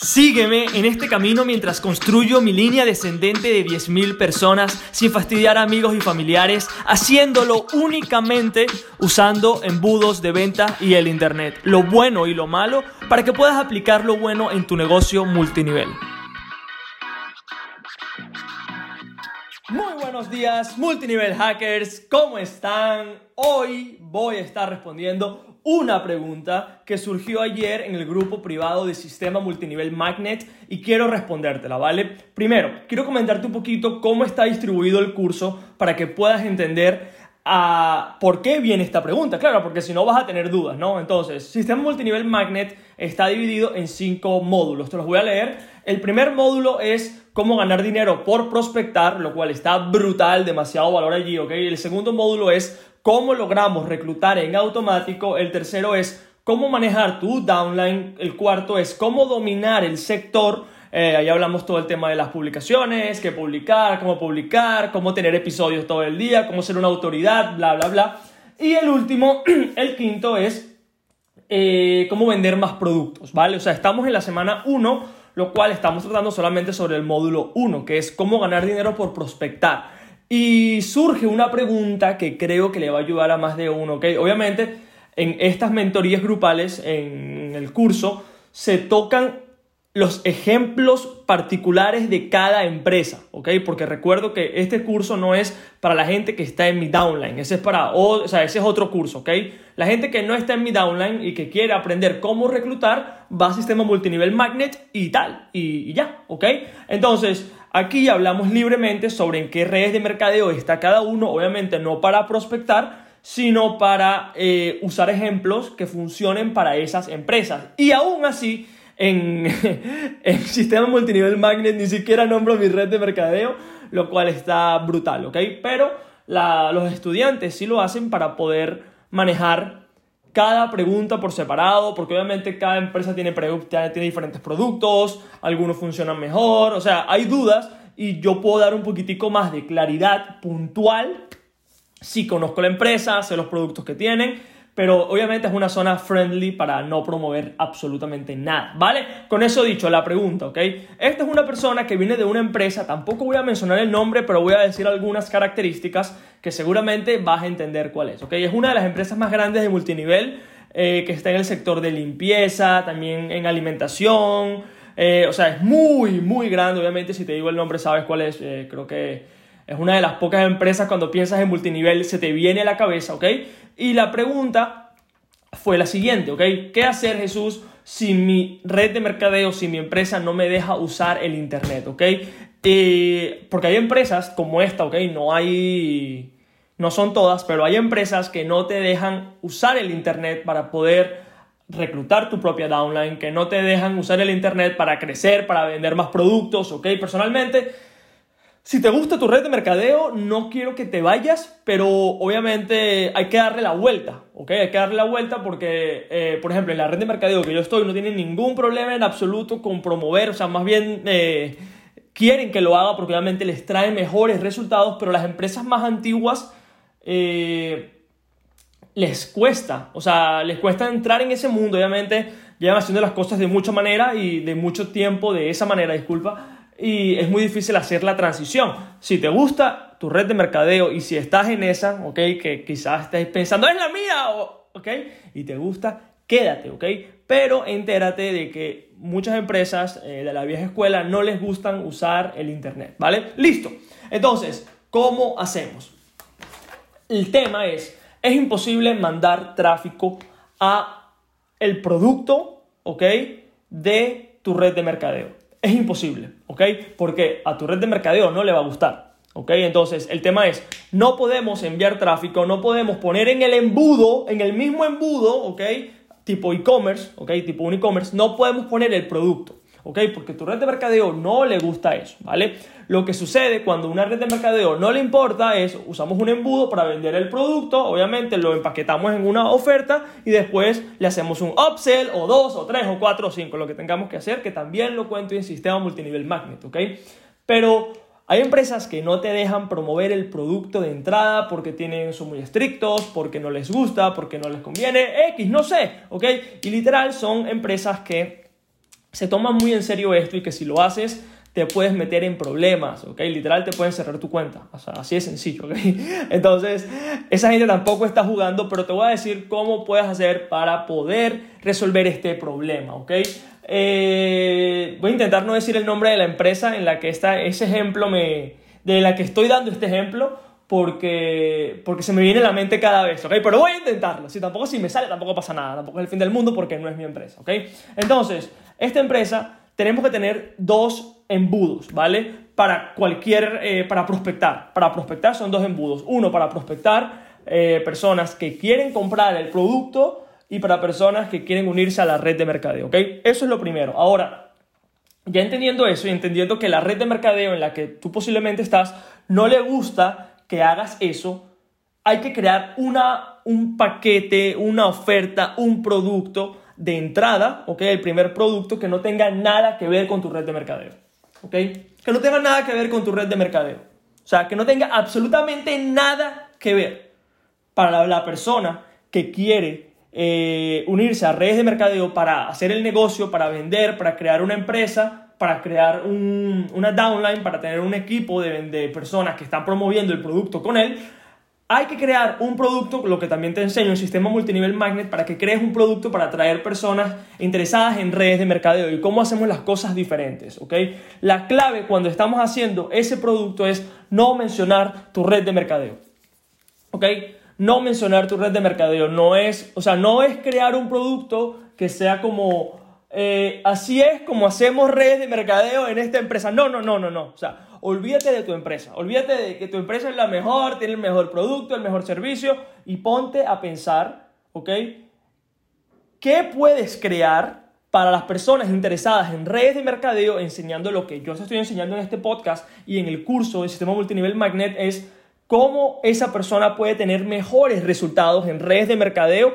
Sígueme en este camino mientras construyo mi línea descendente de 10.000 personas sin fastidiar a amigos y familiares, haciéndolo únicamente usando embudos de venta y el Internet, lo bueno y lo malo, para que puedas aplicar lo bueno en tu negocio multinivel. Muy buenos días, multinivel hackers, ¿cómo están? Hoy voy a estar respondiendo una pregunta que surgió ayer en el grupo privado de Sistema Multinivel Magnet y quiero respondértela, ¿vale? Primero, quiero comentarte un poquito cómo está distribuido el curso para que puedas entender a ah, por qué viene esta pregunta. Claro, porque si no vas a tener dudas, ¿no? Entonces, Sistema Multinivel Magnet está dividido en cinco módulos. Te los voy a leer. El primer módulo es cómo ganar dinero por prospectar, lo cual está brutal, demasiado valor allí, ¿ok? El segundo módulo es cómo logramos reclutar en automático. El tercero es cómo manejar tu downline. El cuarto es cómo dominar el sector. Eh, ahí hablamos todo el tema de las publicaciones, qué publicar, cómo publicar, cómo tener episodios todo el día, cómo ser una autoridad, bla, bla, bla. Y el último, el quinto es eh, cómo vender más productos, ¿vale? O sea, estamos en la semana 1, lo cual estamos tratando solamente sobre el módulo 1, que es cómo ganar dinero por prospectar. Y surge una pregunta que creo que le va a ayudar a más de uno, ¿ok? Obviamente, en estas mentorías grupales, en el curso, se tocan los ejemplos particulares de cada empresa, ¿ok? Porque recuerdo que este curso no es para la gente que está en mi downline, ese es para, o, sea, ese es otro curso, ¿ok? La gente que no está en mi downline y que quiere aprender cómo reclutar, va a sistema multinivel magnet y tal, y, ya, ¿ok? Entonces, Aquí hablamos libremente sobre en qué redes de mercadeo está cada uno, obviamente no para prospectar, sino para eh, usar ejemplos que funcionen para esas empresas. Y aún así, en el sistema multinivel Magnet ni siquiera nombro mi red de mercadeo, lo cual está brutal, ¿ok? Pero los estudiantes sí lo hacen para poder manejar cada pregunta por separado, porque obviamente cada empresa tiene, tiene diferentes productos, algunos funcionan mejor, o sea, hay dudas y yo puedo dar un poquitico más de claridad puntual si conozco la empresa, sé los productos que tienen, pero obviamente es una zona friendly para no promover absolutamente nada, ¿vale? Con eso dicho, la pregunta, ¿ok? Esta es una persona que viene de una empresa, tampoco voy a mencionar el nombre, pero voy a decir algunas características que seguramente vas a entender cuál es, ¿ok? Es una de las empresas más grandes de multinivel eh, que está en el sector de limpieza, también en alimentación, eh, o sea, es muy, muy grande, obviamente si te digo el nombre sabes cuál es, eh, creo que es una de las pocas empresas cuando piensas en multinivel se te viene a la cabeza, ¿ok? Y la pregunta fue la siguiente, ¿ok? ¿Qué hacer Jesús si mi red de mercadeo, si mi empresa no me deja usar el Internet, ¿ok? Eh, porque hay empresas como esta, ¿ok? No hay, no son todas, pero hay empresas que no te dejan usar el Internet para poder reclutar tu propia downline, que no te dejan usar el Internet para crecer, para vender más productos, ¿ok? Personalmente si te gusta tu red de mercadeo, no quiero que te vayas, pero obviamente hay que darle la vuelta, ¿ok? Hay que darle la vuelta porque, eh, por ejemplo, en la red de mercadeo que yo estoy no tienen ningún problema en absoluto con promover, o sea, más bien eh, quieren que lo haga porque obviamente les trae mejores resultados, pero las empresas más antiguas eh, les cuesta, o sea, les cuesta entrar en ese mundo, obviamente llevan haciendo las cosas de mucha manera y de mucho tiempo de esa manera, disculpa y es muy difícil hacer la transición. Si te gusta tu red de mercadeo y si estás en esa, ¿ok? Que quizás estés pensando, es la mía, ¿ok? Y te gusta, quédate, ¿ok? Pero entérate de que muchas empresas eh, de la vieja escuela no les gustan usar el Internet, ¿vale? Listo. Entonces, ¿cómo hacemos? El tema es, es imposible mandar tráfico a el producto, ¿ok? De tu red de mercadeo. Es imposible, ¿ok? Porque a tu red de mercadeo no le va a gustar, ¿ok? Entonces, el tema es, no podemos enviar tráfico, no podemos poner en el embudo, en el mismo embudo, ¿ok? Tipo e-commerce, ¿ok? Tipo un e-commerce, no podemos poner el producto. ¿Ok? Porque tu red de mercadeo no le gusta eso, ¿vale? Lo que sucede cuando una red de mercadeo no le importa es, usamos un embudo para vender el producto, obviamente lo empaquetamos en una oferta y después le hacemos un upsell o dos o tres o cuatro o cinco, lo que tengamos que hacer, que también lo cuento en sistema multinivel magnet, ¿ok? Pero hay empresas que no te dejan promover el producto de entrada porque tienen, son muy estrictos, porque no les gusta, porque no les conviene, X, no sé, ¿ok? Y literal son empresas que se toma muy en serio esto y que si lo haces te puedes meter en problemas, ¿ok? Literal te pueden cerrar tu cuenta, o sea, así de sencillo, ¿ok? Entonces, esa gente tampoco está jugando, pero te voy a decir cómo puedes hacer para poder resolver este problema, ¿ok? Eh, voy a intentar no decir el nombre de la empresa en la que está ese ejemplo, me, de la que estoy dando este ejemplo, porque, porque se me viene a la mente cada vez, ¿ok? Pero voy a intentarlo. Si tampoco si me sale, tampoco pasa nada. Tampoco es el fin del mundo porque no es mi empresa, ¿ok? Entonces, esta empresa tenemos que tener dos embudos, ¿vale? Para cualquier, eh, para prospectar. Para prospectar son dos embudos. Uno para prospectar eh, personas que quieren comprar el producto y para personas que quieren unirse a la red de mercadeo, ¿ok? Eso es lo primero. Ahora, ya entendiendo eso y entendiendo que la red de mercadeo en la que tú posiblemente estás no le gusta que hagas eso, hay que crear una, un paquete, una oferta, un producto de entrada, ¿ok? El primer producto que no tenga nada que ver con tu red de mercadeo, ¿ok? Que no tenga nada que ver con tu red de mercadeo. O sea, que no tenga absolutamente nada que ver para la persona que quiere eh, unirse a redes de mercadeo para hacer el negocio, para vender, para crear una empresa, para crear una downline, para tener un equipo de, de, personas que están promoviendo el producto con él, hay que crear un producto, lo que también te enseño, un sistema multinivel magnet, para que crees un producto para atraer personas interesadas en redes de mercadeo y cómo hacemos las cosas diferentes, ¿ok? La clave cuando estamos haciendo ese producto es no mencionar tu red de mercadeo, ¿ok? No mencionar tu red de mercadeo, no es, o sea, no es crear un producto que sea como eh, así es como hacemos redes de mercadeo en esta empresa. No, no, no, no, no. O sea, olvídate de tu empresa. Olvídate de que tu empresa es la mejor, tiene el mejor producto, el mejor servicio y ponte a pensar, ¿ok? ¿Qué puedes crear para las personas interesadas en redes de mercadeo enseñando lo que yo estoy enseñando en este podcast y en el curso de sistema multinivel magnet es cómo esa persona puede tener mejores resultados en redes de mercadeo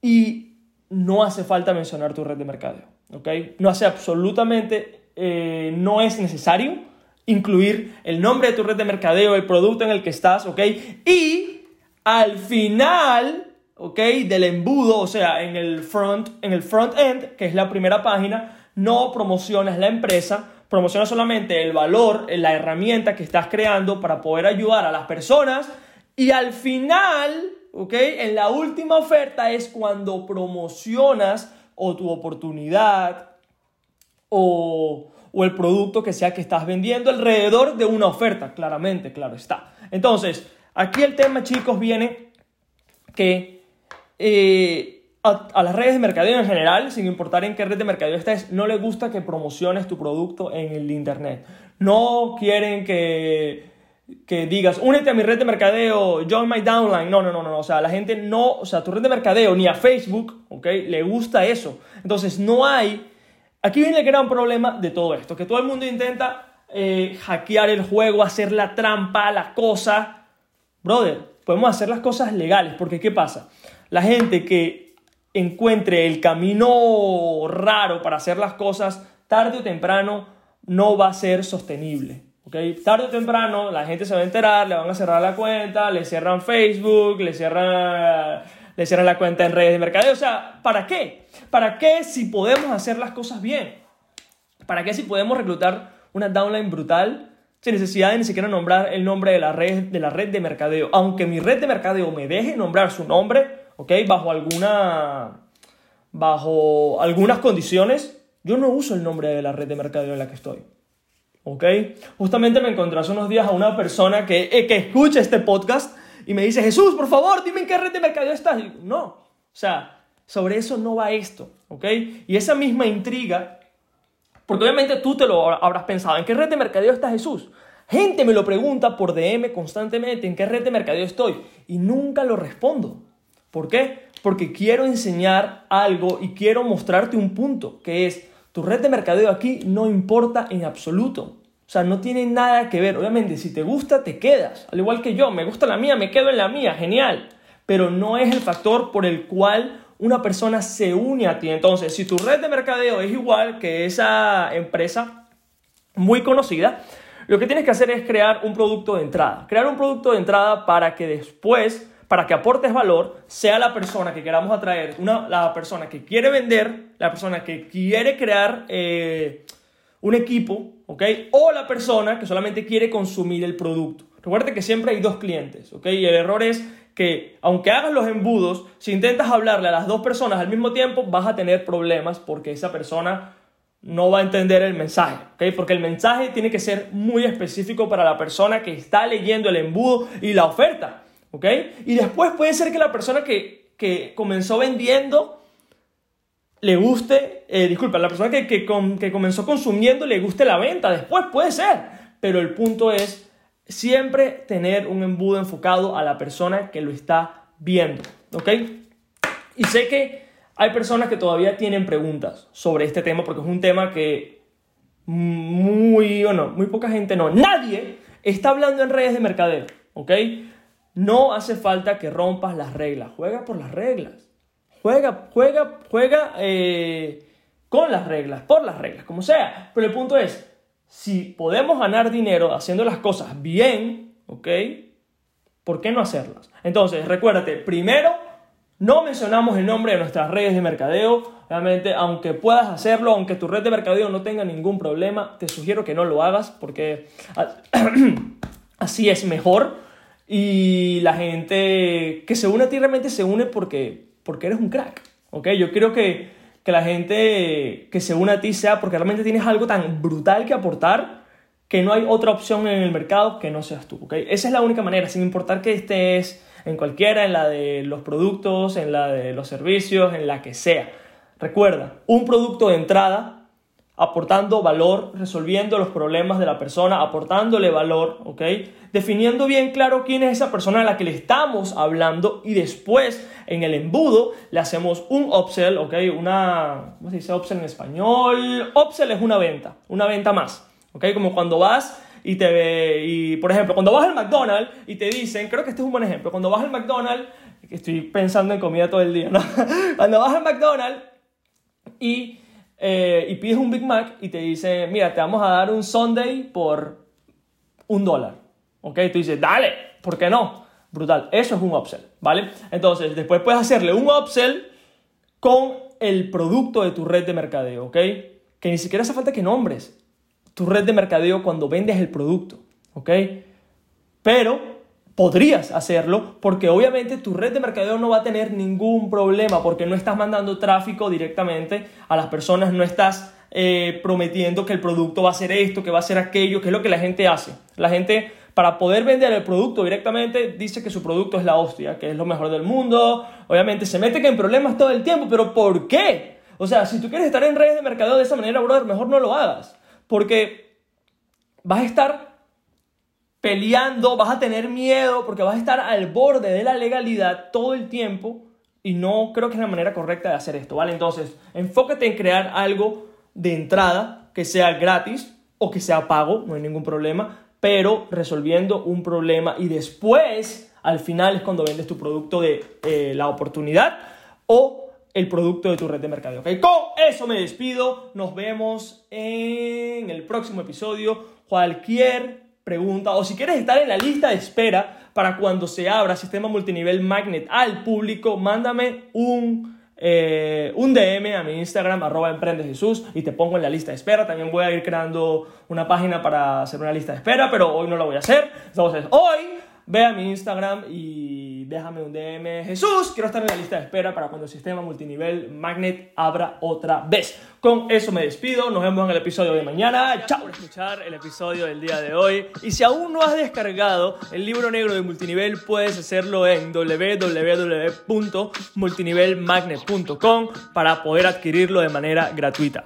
y no hace falta mencionar tu red de mercadeo, ¿ok? No hace absolutamente, eh, no es necesario incluir el nombre de tu red de mercadeo, el producto en el que estás, ¿ok? Y al final, ¿ok? Del embudo, o sea, en el front, en el front end, que es la primera página, no promocionas la empresa, promocionas solamente el valor, la herramienta que estás creando para poder ayudar a las personas y al final ¿ok? En la última oferta es cuando promocionas o tu oportunidad o, o, el producto que sea que estás vendiendo alrededor de una oferta, claramente, claro está. Entonces, aquí el tema, chicos, viene que eh, a, las redes de mercadeo en general, sin importar en qué red de mercadeo estés, no les gusta que promociones tu producto en el Internet. No quieren que que digas, únete a mi red de mercadeo, join my downline. No, no, no, no. O sea, la gente no, o sea, tu red de mercadeo ni a Facebook, ¿ok? Le gusta eso. Entonces, no hay. Aquí viene el gran problema de todo esto: que todo el mundo intenta eh, hackear el juego, hacer la trampa, la cosa. Brother, podemos hacer las cosas legales, porque ¿qué pasa? La gente que encuentre el camino raro para hacer las cosas, tarde o temprano, no va a ser sostenible. Okay. Tarde o temprano la gente se va a enterar, le van a cerrar la cuenta, le cierran Facebook, le cierran, le cierran la cuenta en redes de mercadeo. O sea, ¿para qué? ¿Para qué si podemos hacer las cosas bien? ¿Para qué si podemos reclutar una downline brutal sin necesidad de ni siquiera nombrar el nombre de la red de, la red de mercadeo? Aunque mi red de mercadeo me deje nombrar su nombre, ¿ok? Bajo alguna... Bajo algunas condiciones, yo no uso el nombre de la red de mercadeo en la que estoy. ¿Ok? Justamente me encontré hace unos días a una persona que, eh, que escucha este podcast y me dice, Jesús, por favor, dime en qué red de mercadeo estás. no, o sea, sobre eso no va esto, ¿ok? Y esa misma intriga, porque obviamente tú te lo habrás pensado, ¿en qué red de mercadeo está Jesús? Gente me lo pregunta por DM constantemente, ¿en qué red de mercadeo estoy? Y nunca lo respondo. ¿Por qué? Porque quiero enseñar algo y quiero mostrarte un punto, que es, tu red de mercadeo aquí no importa en absoluto. O sea, no tiene nada que ver. Obviamente, si te gusta, te quedas. Al igual que yo, me gusta la mía, me quedo en la mía, genial. Pero no es el factor por el cual una persona se une a ti. Entonces, si tu red de mercadeo es igual que esa empresa muy conocida, lo que tienes que hacer es crear un producto de entrada. Crear un producto de entrada para que después para que aportes valor, sea la persona que queramos atraer, una, la persona que quiere vender, la persona que quiere crear eh, un equipo, ¿ok? O la persona que solamente quiere consumir el producto. Recuerda que siempre hay dos clientes, ¿ok? Y el error es que aunque hagas los embudos, si intentas hablarle a las dos personas al mismo tiempo, vas a tener problemas porque esa persona no va a entender el mensaje, ¿ok? Porque el mensaje tiene que ser muy específico para la persona que está leyendo el embudo y la oferta, ¿ok? Y después puede ser que la persona que, que comenzó vendiendo le guste, eh, disculpa, la persona que, que, que comenzó consumiendo le guste la venta, después puede ser, pero el punto es siempre tener un embudo enfocado a la persona que lo está viendo, ¿ok? Y sé que hay personas que todavía tienen preguntas sobre este tema porque es un tema que muy, o no, muy poca gente no, nadie está hablando en redes de mercadeo, ¿ok? No hace falta que rompas las reglas, juega por las reglas, juega, juega, juega eh, con las reglas, por las reglas, como sea, pero el punto es, si podemos ganar dinero haciendo las cosas bien, ¿ok? ¿Por qué no hacerlas? Entonces, recuérdate, primero, no mencionamos el nombre de nuestras redes de mercadeo. Realmente, aunque puedas hacerlo, aunque tu red de mercadeo no tenga ningún problema, te sugiero que no lo hagas porque así es mejor. Y la gente que se une a ti realmente se une porque, porque eres un crack. ¿ok? Yo creo que que la gente que se une a ti sea porque realmente tienes algo tan brutal que aportar que no hay otra opción en el mercado que no seas tú. ¿okay? Esa es la única manera, sin importar que estés en cualquiera, en la de los productos, en la de los servicios, en la que sea. Recuerda, un producto de entrada aportando valor, resolviendo los problemas de la persona, aportándole valor, ¿ok? Definiendo bien claro quién es esa persona a la que le estamos hablando y después en el embudo le hacemos un upsell, ¿ok? Una, ¿cómo se dice upsell en español? Upsell es una venta, una venta más, ¿ok? Como cuando vas y te ve, y por ejemplo, cuando vas al McDonald's y te dicen, creo que este es un buen ejemplo, cuando vas al McDonald's, estoy pensando en comida todo el día, ¿no? cuando vas al McDonald's y eh, y pides un Big Mac y te dice, mira, te vamos a dar un Sunday por un dólar. ¿Ok? Tú dices, dale, ¿por qué no? Brutal. Eso es un upsell, ¿vale? Entonces, después puedes hacerle un upsell con el producto de tu red de mercadeo, ¿ok? Que ni siquiera hace falta que nombres tu red de mercadeo cuando vendes el producto, ¿ok? Pero podrías hacerlo porque obviamente tu red de mercadeo no va a tener ningún problema porque no estás mandando tráfico directamente a las personas, no estás eh, prometiendo que el producto va a ser esto, que va a ser aquello, que es lo que la gente hace. La gente para poder vender el producto directamente dice que su producto es la hostia, que es lo mejor del mundo, obviamente se mete que en problemas todo el tiempo, pero ¿por qué? O sea, si tú quieres estar en redes de mercadeo de esa manera, brother, mejor no lo hagas, porque vas a estar peleando, vas a tener miedo porque vas a estar al borde de la legalidad todo el tiempo y no creo que es la manera correcta de hacer esto, ¿vale? Entonces, enfócate en crear algo de entrada que sea gratis o que sea pago, no hay ningún problema, pero resolviendo un problema y después, al final es cuando vendes tu producto de eh, la oportunidad o el producto de tu red de mercadeo. ¿ok? Con eso me despido, nos vemos en el próximo episodio. Cualquier pregunta o si quieres estar en la lista de espera para cuando se abra sistema multinivel Magnet al público, mándame un, eh, un DM a mi Instagram, arroba emprende Jesús, y te pongo en la lista de espera. También voy a ir creando una página para hacer una lista de espera, pero hoy no lo voy a hacer. Entonces, hoy ve a mi Instagram y déjame un DM. Jesús, quiero estar en la lista de espera para cuando el sistema multinivel Magnet abra otra vez. Con eso me despido, nos vemos en el episodio de mañana. Chao por escuchar el episodio del día de hoy. Y si aún no has descargado el libro negro de multinivel, puedes hacerlo en www.multinivelmagnet.com para poder adquirirlo de manera gratuita.